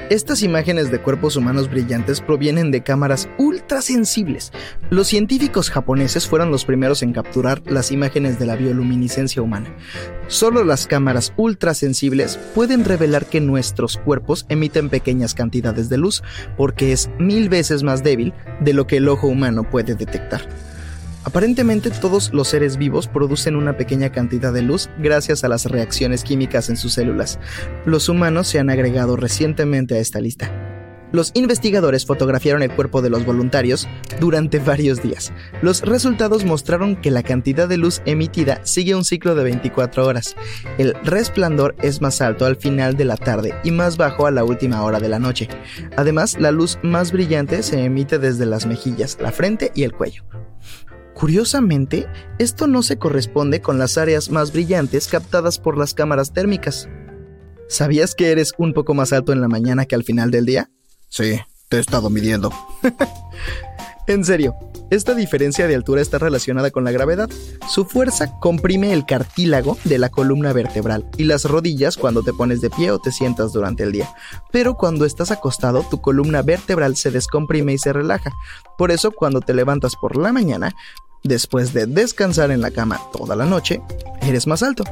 Estas imágenes de cuerpos humanos brillantes provienen de cámaras ultrasensibles. Los científicos japoneses fueron los primeros en capturar las imágenes de la bioluminiscencia humana. Solo las cámaras ultrasensibles pueden revelar que nuestros cuerpos emiten pequeñas cantidades de luz porque es mil veces más débil de lo que el ojo humano puede detectar. Aparentemente todos los seres vivos producen una pequeña cantidad de luz gracias a las reacciones químicas en sus células. Los humanos se han agregado recientemente a esta lista. Los investigadores fotografiaron el cuerpo de los voluntarios durante varios días. Los resultados mostraron que la cantidad de luz emitida sigue un ciclo de 24 horas. El resplandor es más alto al final de la tarde y más bajo a la última hora de la noche. Además, la luz más brillante se emite desde las mejillas, la frente y el cuello. Curiosamente, esto no se corresponde con las áreas más brillantes captadas por las cámaras térmicas. ¿Sabías que eres un poco más alto en la mañana que al final del día? Sí, te he estado midiendo. <laughs> en serio, esta diferencia de altura está relacionada con la gravedad. Su fuerza comprime el cartílago de la columna vertebral y las rodillas cuando te pones de pie o te sientas durante el día. Pero cuando estás acostado, tu columna vertebral se descomprime y se relaja. Por eso, cuando te levantas por la mañana, Después de descansar en la cama toda la noche, eres más alto.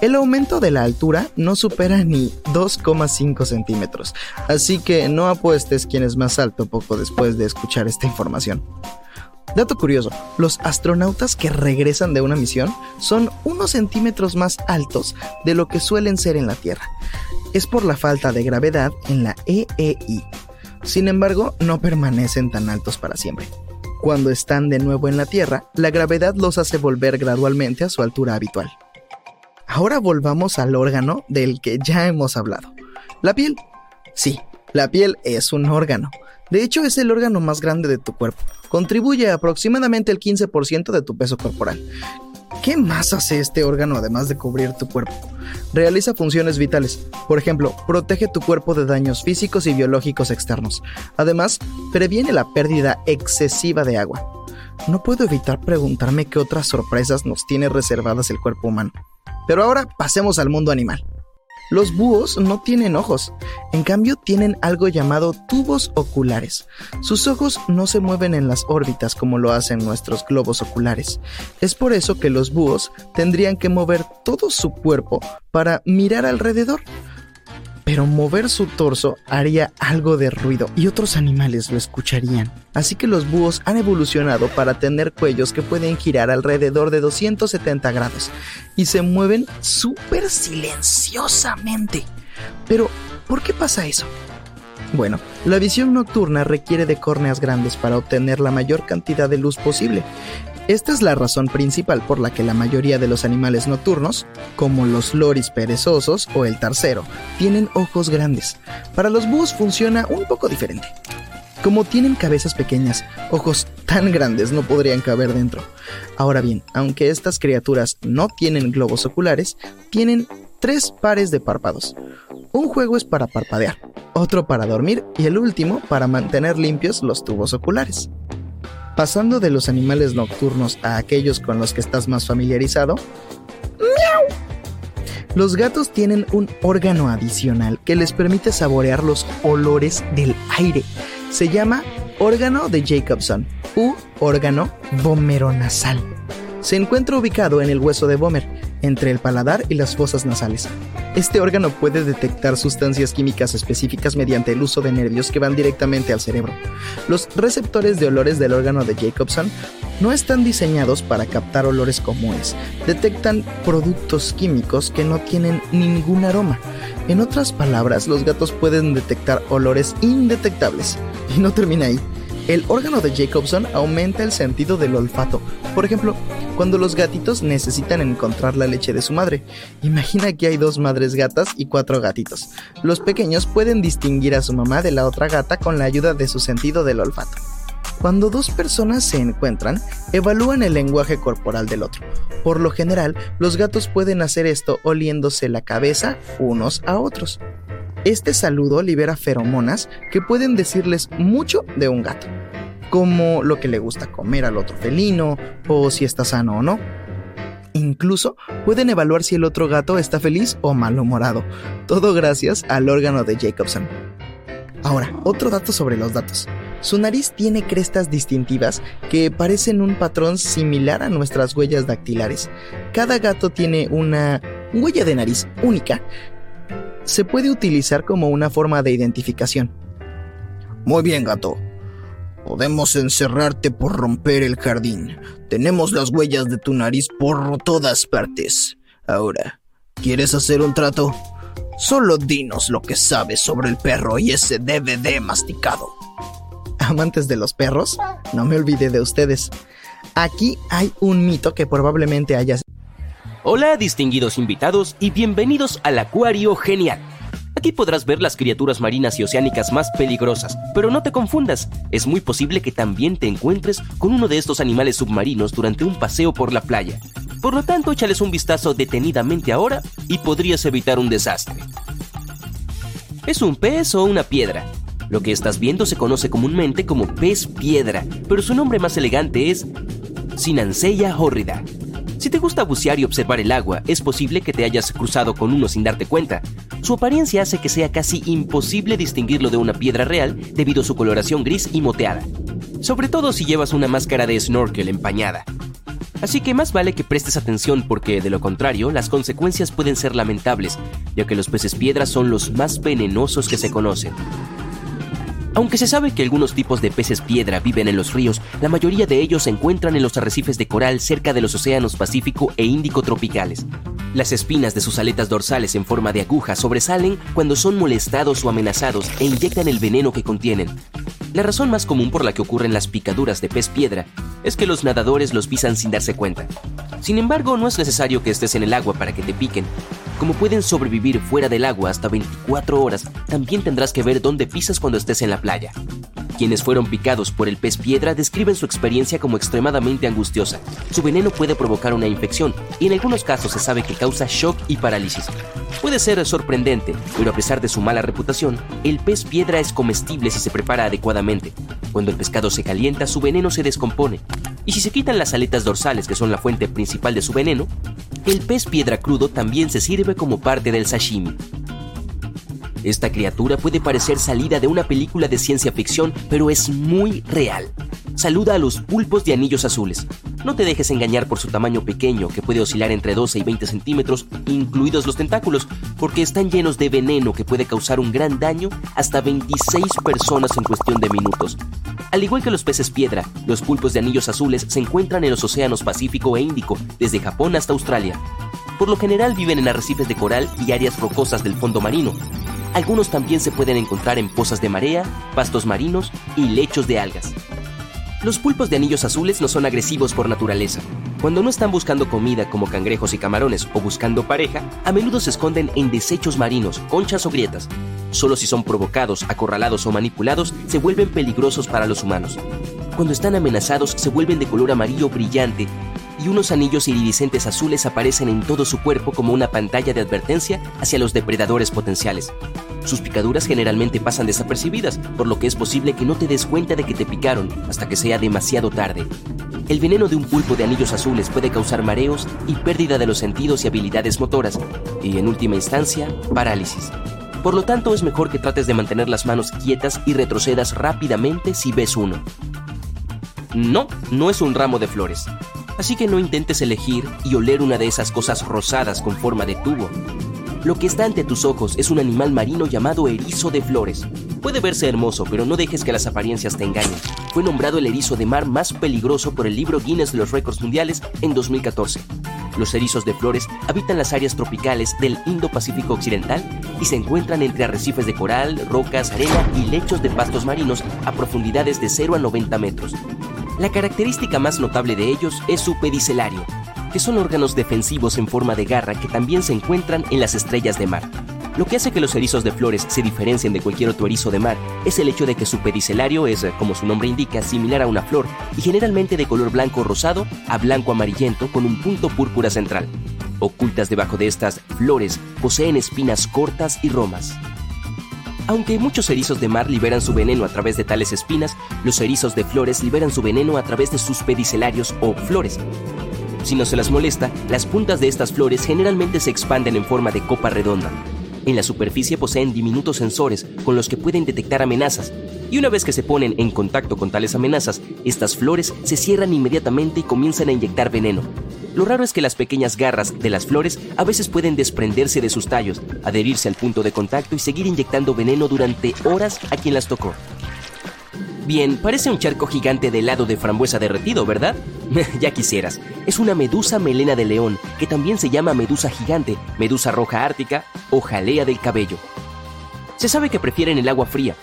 El aumento de la altura no supera ni 2,5 centímetros, así que no apuestes quién es más alto poco después de escuchar esta información. Dato curioso, los astronautas que regresan de una misión son unos centímetros más altos de lo que suelen ser en la Tierra. Es por la falta de gravedad en la EEI. Sin embargo, no permanecen tan altos para siempre. Cuando están de nuevo en la Tierra, la gravedad los hace volver gradualmente a su altura habitual. Ahora volvamos al órgano del que ya hemos hablado. La piel. Sí, la piel es un órgano. De hecho, es el órgano más grande de tu cuerpo. Contribuye aproximadamente el 15% de tu peso corporal. ¿Qué más hace este órgano además de cubrir tu cuerpo? Realiza funciones vitales. Por ejemplo, protege tu cuerpo de daños físicos y biológicos externos. Además, previene la pérdida excesiva de agua. No puedo evitar preguntarme qué otras sorpresas nos tiene reservadas el cuerpo humano. Pero ahora pasemos al mundo animal. Los búhos no tienen ojos, en cambio tienen algo llamado tubos oculares. Sus ojos no se mueven en las órbitas como lo hacen nuestros globos oculares. Es por eso que los búhos tendrían que mover todo su cuerpo para mirar alrededor pero mover su torso haría algo de ruido y otros animales lo escucharían. Así que los búhos han evolucionado para tener cuellos que pueden girar alrededor de 270 grados y se mueven súper silenciosamente. Pero, ¿por qué pasa eso? Bueno, la visión nocturna requiere de córneas grandes para obtener la mayor cantidad de luz posible. Esta es la razón principal por la que la mayoría de los animales nocturnos, como los loris perezosos o el tarcero, tienen ojos grandes. Para los búhos funciona un poco diferente. Como tienen cabezas pequeñas, ojos tan grandes no podrían caber dentro. Ahora bien, aunque estas criaturas no tienen globos oculares, tienen tres pares de párpados. Un juego es para parpadear, otro para dormir y el último para mantener limpios los tubos oculares. Pasando de los animales nocturnos a aquellos con los que estás más familiarizado, ¡miau! Los gatos tienen un órgano adicional que les permite saborear los olores del aire. Se llama órgano de Jacobson u órgano vomeronasal. Se encuentra ubicado en el hueso de Vomer, entre el paladar y las fosas nasales. Este órgano puede detectar sustancias químicas específicas mediante el uso de nervios que van directamente al cerebro. Los receptores de olores del órgano de Jacobson no están diseñados para captar olores comunes. Detectan productos químicos que no tienen ningún aroma. En otras palabras, los gatos pueden detectar olores indetectables. Y no termina ahí. El órgano de Jacobson aumenta el sentido del olfato. Por ejemplo, cuando los gatitos necesitan encontrar la leche de su madre. Imagina que hay dos madres gatas y cuatro gatitos. Los pequeños pueden distinguir a su mamá de la otra gata con la ayuda de su sentido del olfato. Cuando dos personas se encuentran, evalúan el lenguaje corporal del otro. Por lo general, los gatos pueden hacer esto oliéndose la cabeza unos a otros. Este saludo libera feromonas que pueden decirles mucho de un gato, como lo que le gusta comer al otro felino o si está sano o no. Incluso pueden evaluar si el otro gato está feliz o malhumorado, todo gracias al órgano de Jacobson. Ahora, otro dato sobre los datos. Su nariz tiene crestas distintivas que parecen un patrón similar a nuestras huellas dactilares. Cada gato tiene una huella de nariz única. Se puede utilizar como una forma de identificación. Muy bien, gato. Podemos encerrarte por romper el jardín. Tenemos las huellas de tu nariz por todas partes. Ahora, ¿quieres hacer un trato? Solo dinos lo que sabes sobre el perro y ese DVD masticado amantes de los perros, no me olvidé de ustedes. Aquí hay un mito que probablemente hayas... Hola distinguidos invitados y bienvenidos al Acuario Genial. Aquí podrás ver las criaturas marinas y oceánicas más peligrosas, pero no te confundas, es muy posible que también te encuentres con uno de estos animales submarinos durante un paseo por la playa. Por lo tanto, échales un vistazo detenidamente ahora y podrías evitar un desastre. ¿Es un pez o una piedra? Lo que estás viendo se conoce comúnmente como pez piedra, pero su nombre más elegante es Sinanceya hórrida. Si te gusta bucear y observar el agua, es posible que te hayas cruzado con uno sin darte cuenta. Su apariencia hace que sea casi imposible distinguirlo de una piedra real debido a su coloración gris y moteada, sobre todo si llevas una máscara de snorkel empañada. Así que más vale que prestes atención porque de lo contrario las consecuencias pueden ser lamentables, ya que los peces piedra son los más venenosos que se conocen. Aunque se sabe que algunos tipos de peces piedra viven en los ríos, la mayoría de ellos se encuentran en los arrecifes de coral cerca de los océanos Pacífico e Índico tropicales. Las espinas de sus aletas dorsales en forma de aguja sobresalen cuando son molestados o amenazados e inyectan el veneno que contienen. La razón más común por la que ocurren las picaduras de pez piedra es que los nadadores los pisan sin darse cuenta. Sin embargo, no es necesario que estés en el agua para que te piquen. Como pueden sobrevivir fuera del agua hasta 24 horas, también tendrás que ver dónde pisas cuando estés en la playa. Quienes fueron picados por el pez piedra describen su experiencia como extremadamente angustiosa. Su veneno puede provocar una infección y en algunos casos se sabe que causa shock y parálisis. Puede ser sorprendente, pero a pesar de su mala reputación, el pez piedra es comestible si se prepara adecuadamente. Cuando el pescado se calienta, su veneno se descompone. Y si se quitan las aletas dorsales, que son la fuente principal de su veneno, el pez piedra crudo también se sirve como parte del sashimi. Esta criatura puede parecer salida de una película de ciencia ficción, pero es muy real. Saluda a los pulpos de anillos azules. No te dejes engañar por su tamaño pequeño, que puede oscilar entre 12 y 20 centímetros, incluidos los tentáculos, porque están llenos de veneno que puede causar un gran daño hasta 26 personas en cuestión de minutos. Al igual que los peces piedra, los pulpos de anillos azules se encuentran en los océanos Pacífico e Índico, desde Japón hasta Australia. Por lo general viven en arrecifes de coral y áreas rocosas del fondo marino. Algunos también se pueden encontrar en pozas de marea, pastos marinos y lechos de algas. Los pulpos de anillos azules no son agresivos por naturaleza. Cuando no están buscando comida como cangrejos y camarones o buscando pareja, a menudo se esconden en desechos marinos, conchas o grietas. Solo si son provocados, acorralados o manipulados, se vuelven peligrosos para los humanos. Cuando están amenazados, se vuelven de color amarillo brillante y unos anillos iridiscentes azules aparecen en todo su cuerpo como una pantalla de advertencia hacia los depredadores potenciales. Sus picaduras generalmente pasan desapercibidas, por lo que es posible que no te des cuenta de que te picaron hasta que sea demasiado tarde. El veneno de un pulpo de anillos azules puede causar mareos y pérdida de los sentidos y habilidades motoras, y en última instancia, parálisis. Por lo tanto, es mejor que trates de mantener las manos quietas y retrocedas rápidamente si ves uno. No, no es un ramo de flores. Así que no intentes elegir y oler una de esas cosas rosadas con forma de tubo. Lo que está ante tus ojos es un animal marino llamado erizo de flores. Puede verse hermoso, pero no dejes que las apariencias te engañen. fue nombrado el erizo de mar más peligroso por el libro Guinness de los Récords Mundiales en 2014. Los erizos de flores habitan las áreas tropicales del Indo-Pacífico Occidental y se encuentran entre arrecifes de coral, rocas, arena y lechos de pastos marinos a profundidades de 0 a 90 metros. La característica más notable de ellos es su pedicelario, que son órganos defensivos en forma de garra que también se encuentran en las estrellas de mar. Lo que hace que los erizos de flores se diferencien de cualquier otro erizo de mar es el hecho de que su pedicelario es, como su nombre indica, similar a una flor y generalmente de color blanco rosado a blanco amarillento con un punto púrpura central. Ocultas debajo de estas flores poseen espinas cortas y romas. Aunque muchos erizos de mar liberan su veneno a través de tales espinas, los erizos de flores liberan su veneno a través de sus pedicelarios o flores. Si no se las molesta, las puntas de estas flores generalmente se expanden en forma de copa redonda, en la superficie poseen diminutos sensores con los que pueden detectar amenazas, y una vez que se ponen en contacto con tales amenazas, estas flores se cierran inmediatamente y comienzan a inyectar veneno. Lo raro es que las pequeñas garras de las flores a veces pueden desprenderse de sus tallos, adherirse al punto de contacto y seguir inyectando veneno durante horas a quien las tocó. Bien, parece un charco gigante de helado de frambuesa derretido, ¿verdad? <laughs> ya quisieras. Es una medusa melena de león, que también se llama medusa gigante, medusa roja ártica o jalea del cabello. Se sabe que prefieren el agua fría.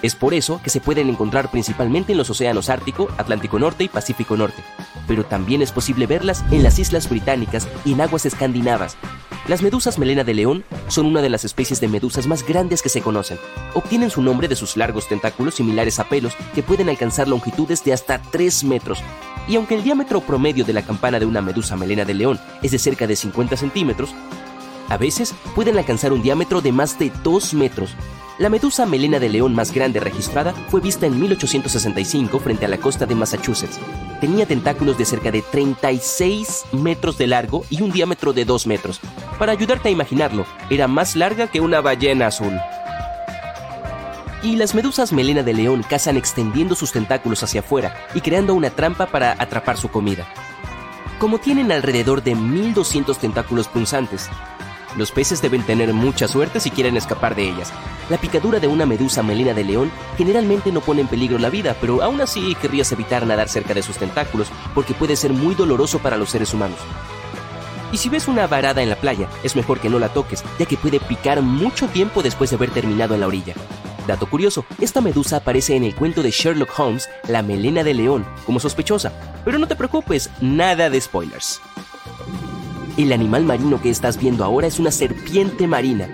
Es por eso que se pueden encontrar principalmente en los océanos Ártico, Atlántico Norte y Pacífico Norte, pero también es posible verlas en las islas británicas y en aguas escandinavas, las medusas melena de león son una de las especies de medusas más grandes que se conocen. Obtienen su nombre de sus largos tentáculos similares a pelos que pueden alcanzar longitudes de hasta 3 metros. Y aunque el diámetro promedio de la campana de una medusa melena de león es de cerca de 50 centímetros, a veces pueden alcanzar un diámetro de más de 2 metros. La medusa melena de león más grande registrada fue vista en 1865 frente a la costa de Massachusetts. Tenía tentáculos de cerca de 36 metros de largo y un diámetro de 2 metros. Para ayudarte a imaginarlo, era más larga que una ballena azul. Y las medusas melena de león cazan extendiendo sus tentáculos hacia afuera y creando una trampa para atrapar su comida. Como tienen alrededor de 1200 tentáculos punzantes, los peces deben tener mucha suerte si quieren escapar de ellas. La picadura de una medusa melena de león generalmente no pone en peligro la vida, pero aún así querrías evitar nadar cerca de sus tentáculos porque puede ser muy doloroso para los seres humanos. Y si ves una varada en la playa, es mejor que no la toques, ya que puede picar mucho tiempo después de haber terminado en la orilla. Dato curioso, esta medusa aparece en el cuento de Sherlock Holmes, La melena de león, como sospechosa. Pero no te preocupes, nada de spoilers. El animal marino que estás viendo ahora es una serpiente marina.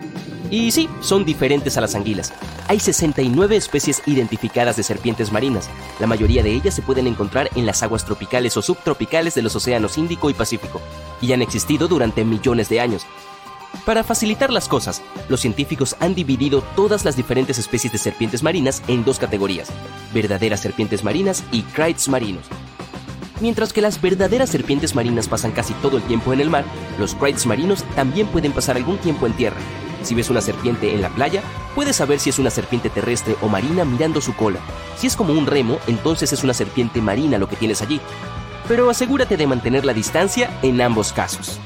Y sí, son diferentes a las anguilas. Hay 69 especies identificadas de serpientes marinas. La mayoría de ellas se pueden encontrar en las aguas tropicales o subtropicales de los océanos Índico y Pacífico, y han existido durante millones de años. Para facilitar las cosas, los científicos han dividido todas las diferentes especies de serpientes marinas en dos categorías, verdaderas serpientes marinas y krites marinos. Mientras que las verdaderas serpientes marinas pasan casi todo el tiempo en el mar, los krites marinos también pueden pasar algún tiempo en tierra. Si ves una serpiente en la playa, puedes saber si es una serpiente terrestre o marina mirando su cola. Si es como un remo, entonces es una serpiente marina lo que tienes allí. Pero asegúrate de mantener la distancia en ambos casos.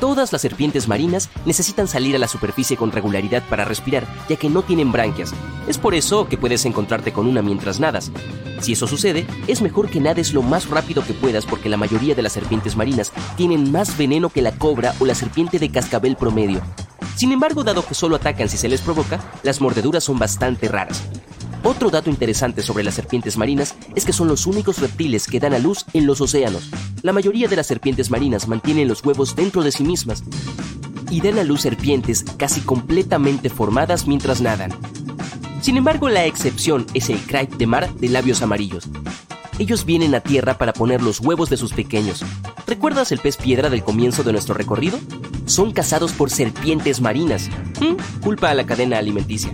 Todas las serpientes marinas necesitan salir a la superficie con regularidad para respirar, ya que no tienen branquias. Es por eso que puedes encontrarte con una mientras nadas. Si eso sucede, es mejor que nades lo más rápido que puedas porque la mayoría de las serpientes marinas tienen más veneno que la cobra o la serpiente de cascabel promedio. Sin embargo, dado que solo atacan si se les provoca, las mordeduras son bastante raras. Otro dato interesante sobre las serpientes marinas es que son los únicos reptiles que dan a luz en los océanos. La mayoría de las serpientes marinas mantienen los huevos dentro de sí mismas y dan a luz serpientes casi completamente formadas mientras nadan. Sin embargo, la excepción es el crate de mar de labios amarillos. Ellos vienen a tierra para poner los huevos de sus pequeños. ¿Recuerdas el pez piedra del comienzo de nuestro recorrido? Son cazados por serpientes marinas. ¿Mm? Culpa a la cadena alimenticia.